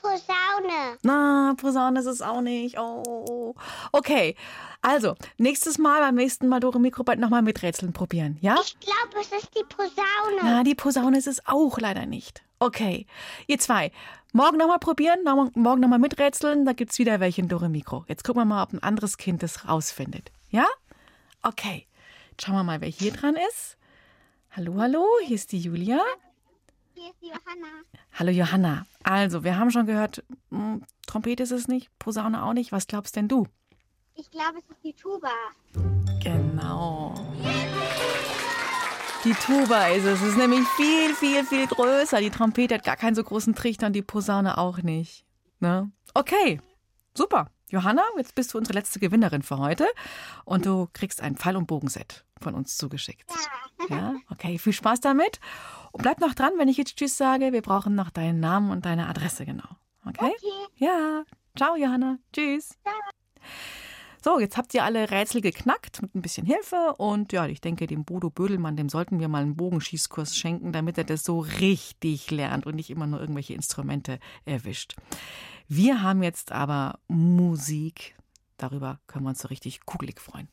Posaune. Na, Posaune ist es auch nicht. Oh. Okay, also, nächstes Mal, beim nächsten Mal Dore Mikrobald nochmal mit Rätseln probieren, ja? Ich glaube, es ist die Posaune. Na, die Posaune ist es auch leider nicht. Okay, ihr zwei, morgen nochmal probieren, noch- morgen nochmal miträtseln, da gibt's wieder welche in Dore Mikro. Jetzt gucken wir mal, ob ein anderes Kind das rausfindet. Ja? Okay, Jetzt schauen wir mal, wer hier dran ist. Hallo, hallo, hier ist die Julia. Hier ist Johanna. Hallo Johanna. Also, wir haben schon gehört, hm, Trompete ist es nicht, Posaune auch nicht. Was glaubst denn du? Ich glaube, es ist die Tuba. Genau. Die Tuba ist es. Es ist nämlich viel, viel, viel größer. Die Trompete hat gar keinen so großen Trichter und die Posaune auch nicht. Ne? Okay, super. Johanna, jetzt bist du unsere letzte Gewinnerin für heute und du kriegst ein Pfeil- und Bogenset von uns zugeschickt. Ja, okay, viel Spaß damit. Und bleib noch dran, wenn ich jetzt Tschüss sage. Wir brauchen noch deinen Namen und deine Adresse genau. Okay? Ja. Ciao, Johanna. Tschüss. So, jetzt habt ihr alle Rätsel geknackt mit ein bisschen Hilfe. Und ja, ich denke, dem Bodo Bödelmann, dem sollten wir mal einen Bogenschießkurs schenken, damit er das so richtig lernt und nicht immer nur irgendwelche Instrumente erwischt. Wir haben jetzt aber Musik. Darüber können wir uns so richtig kugelig freuen.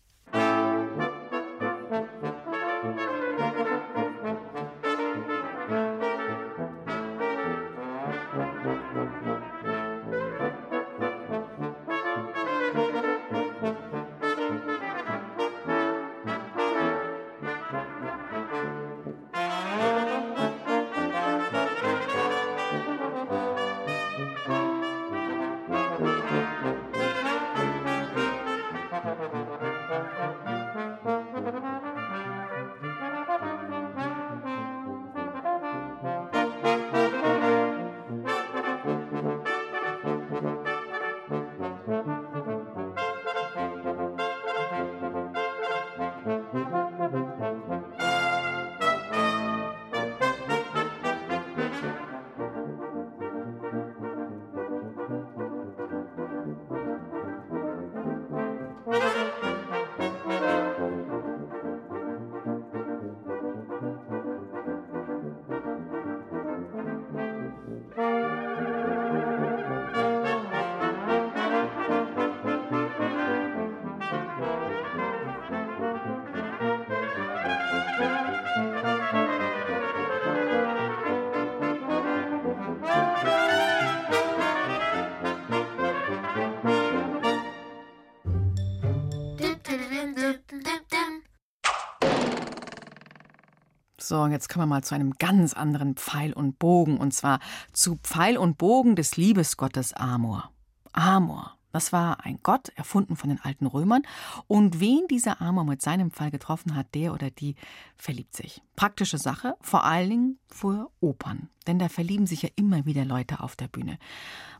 So, und jetzt kommen wir mal zu einem ganz anderen Pfeil und Bogen, und zwar zu Pfeil und Bogen des Liebesgottes Amor. Amor, das war ein Gott, erfunden von den alten Römern, und wen dieser Amor mit seinem Pfeil getroffen hat, der oder die verliebt sich. Praktische Sache, vor allen Dingen für Opern, denn da verlieben sich ja immer wieder Leute auf der Bühne.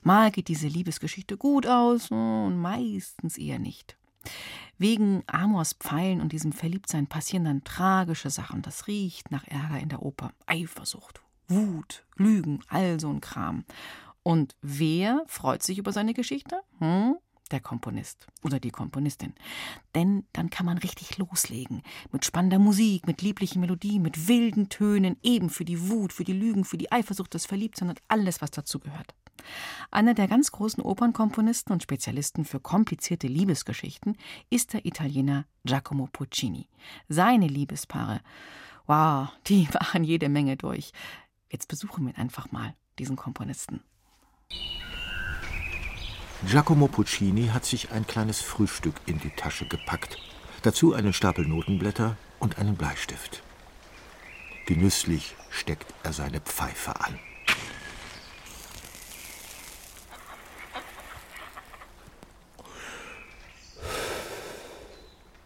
Mal geht diese Liebesgeschichte gut aus und meistens eher nicht. Wegen Amors Pfeilen und diesem Verliebtsein passieren dann tragische Sachen. Das riecht nach Ärger in der Oper. Eifersucht, Wut, Lügen, all so ein Kram. Und wer freut sich über seine Geschichte? Hm? Der Komponist oder die Komponistin. Denn dann kann man richtig loslegen. Mit spannender Musik, mit lieblichen Melodien, mit wilden Tönen, eben für die Wut, für die Lügen, für die Eifersucht, das Verliebtsein und alles, was dazu gehört. Einer der ganz großen Opernkomponisten und Spezialisten für komplizierte Liebesgeschichten ist der Italiener Giacomo Puccini. Seine Liebespaare, wow, die waren jede Menge durch. Jetzt besuchen wir ihn einfach mal, diesen Komponisten. Giacomo Puccini hat sich ein kleines Frühstück in die Tasche gepackt. Dazu einen Stapel Notenblätter und einen Bleistift. Genüsslich steckt er seine Pfeife an.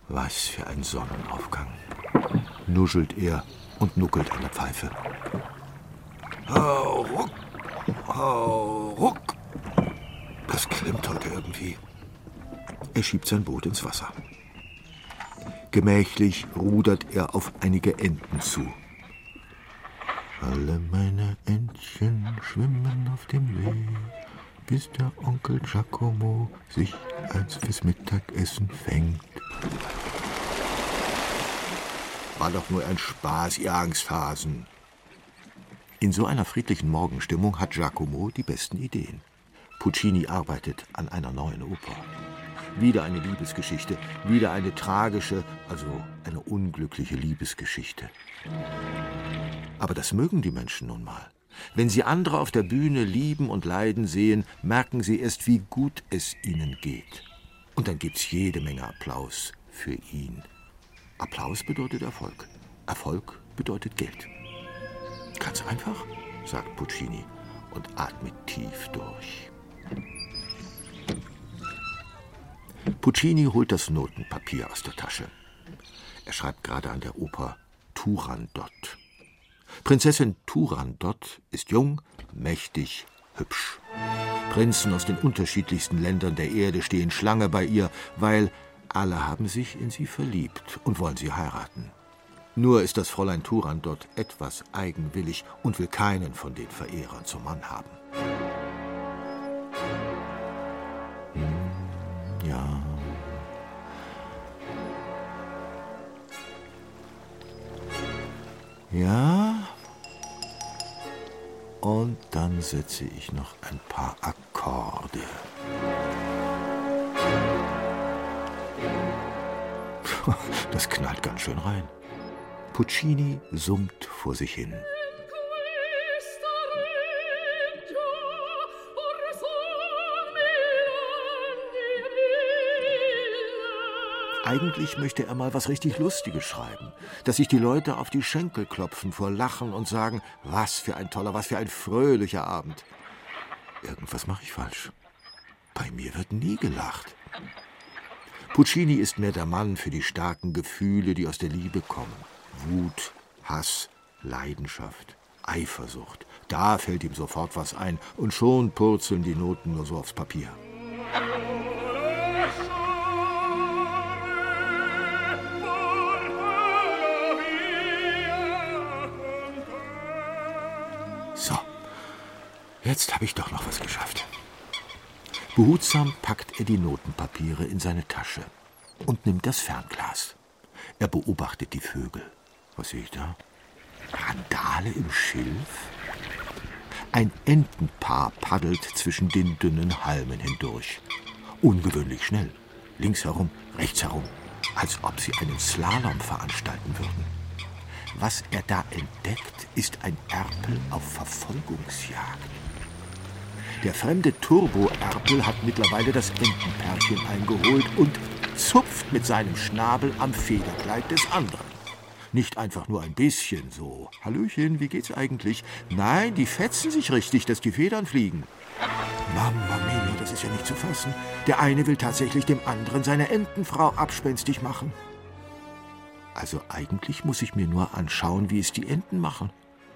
Was für ein Sonnenaufgang. Nuschelt er und nuckelt an der Pfeife. Hau ruck, hau ruck. Das klemmt heute irgendwie. Er schiebt sein Boot ins Wasser. Gemächlich rudert er auf einige Enten zu. Alle meine Entchen schwimmen auf dem Weg, bis der Onkel Giacomo sich eins fürs Mittagessen fängt. War doch nur ein Spaß, ihr Angsthasen. In so einer friedlichen Morgenstimmung hat Giacomo die besten Ideen. Puccini arbeitet an einer neuen Oper. Wieder eine Liebesgeschichte, wieder eine tragische, also eine unglückliche Liebesgeschichte. Aber das mögen die Menschen nun mal. Wenn sie andere auf der Bühne lieben und leiden sehen, merken sie erst, wie gut es ihnen geht. Und dann gibt's jede Menge Applaus für ihn. Applaus bedeutet Erfolg. Erfolg bedeutet Geld. Ganz einfach, sagt Puccini und atmet tief durch. Puccini holt das Notenpapier aus der Tasche. Er schreibt gerade an der Oper Turandot. Prinzessin Turandot ist jung, mächtig, hübsch. Prinzen aus den unterschiedlichsten Ländern der Erde stehen Schlange bei ihr, weil alle haben sich in sie verliebt und wollen sie heiraten. Nur ist das Fräulein Turandot etwas eigenwillig und will keinen von den Verehrern zum Mann haben. Ja. Ja. Und dann setze ich noch ein paar Akkorde. Das knallt ganz schön rein. Puccini summt vor sich hin. Eigentlich möchte er mal was richtig Lustiges schreiben, dass sich die Leute auf die Schenkel klopfen vor Lachen und sagen, was für ein toller, was für ein fröhlicher Abend. Irgendwas mache ich falsch. Bei mir wird nie gelacht. Puccini ist mehr der Mann für die starken Gefühle, die aus der Liebe kommen. Wut, Hass, Leidenschaft, Eifersucht. Da fällt ihm sofort was ein und schon purzeln die Noten nur so aufs Papier. Jetzt habe ich doch noch was geschafft. Behutsam packt er die Notenpapiere in seine Tasche und nimmt das Fernglas. Er beobachtet die Vögel. Was sehe ich da? Randale im Schilf? Ein Entenpaar paddelt zwischen den dünnen Halmen hindurch. Ungewöhnlich schnell. Links herum, rechts herum, als ob sie einen Slalom veranstalten würden. Was er da entdeckt, ist ein Erpel auf Verfolgungsjagd. Der fremde Turbo-Erpel hat mittlerweile das Entenpärchen eingeholt und zupft mit seinem Schnabel am Federkleid des anderen. Nicht einfach nur ein bisschen so. Hallöchen, wie geht's eigentlich? Nein, die fetzen sich richtig, dass die Federn fliegen. Mama mia, das ist ja nicht zu fassen. Der eine will tatsächlich dem anderen seine Entenfrau abspenstig machen. Also eigentlich muss ich mir nur anschauen, wie es die Enten machen.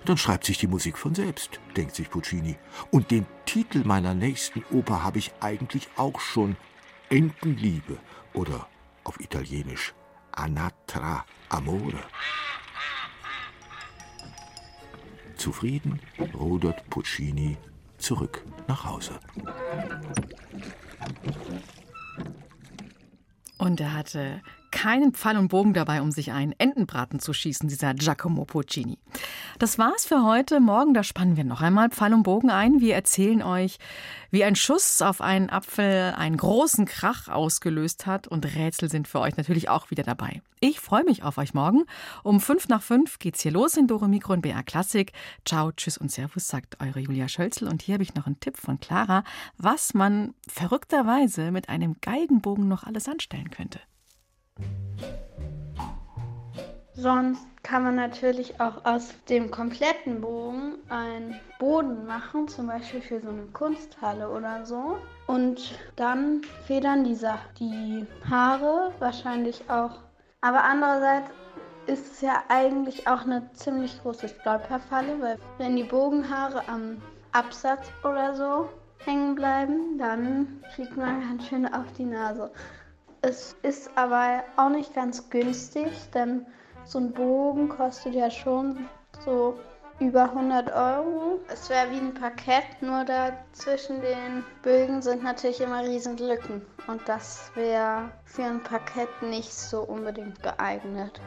Dann schreibt sich die Musik von selbst, denkt sich Puccini. Und den Titel meiner nächsten Oper habe ich eigentlich auch schon. Entenliebe oder auf Italienisch Anatra Amore. Zufrieden rudert Puccini zurück nach Hause. Und er hatte keinen Pfeil und Bogen dabei, um sich einen Entenbraten zu schießen, dieser Giacomo Puccini. Das war's für heute. Morgen, da spannen wir noch einmal Pfeil und Bogen ein. Wir erzählen euch, wie ein Schuss auf einen Apfel einen großen Krach ausgelöst hat. Und Rätsel sind für euch natürlich auch wieder dabei. Ich freue mich auf euch morgen. Um fünf nach fünf geht's hier los in Dore Mikro und BR Klassik. Ciao, tschüss und Servus, sagt eure Julia Schölzel. Und hier habe ich noch einen Tipp von Clara, was man verrückterweise mit einem Geigenbogen noch alles anstellen könnte. Sonst kann man natürlich auch aus dem kompletten Bogen einen Boden machen, zum Beispiel für so eine Kunsthalle oder so. Und dann federn die, Sa die Haare wahrscheinlich auch. Aber andererseits ist es ja eigentlich auch eine ziemlich große Stolperfalle, weil wenn die Bogenhaare am Absatz oder so hängen bleiben, dann fliegt man ganz schön auf die Nase. Es ist aber auch nicht ganz günstig, denn so ein Bogen kostet ja schon so über 100 Euro. Es wäre wie ein Parkett, nur da zwischen den Bögen sind natürlich immer riesen Lücken. Und das wäre für ein Parkett nicht so unbedingt geeignet.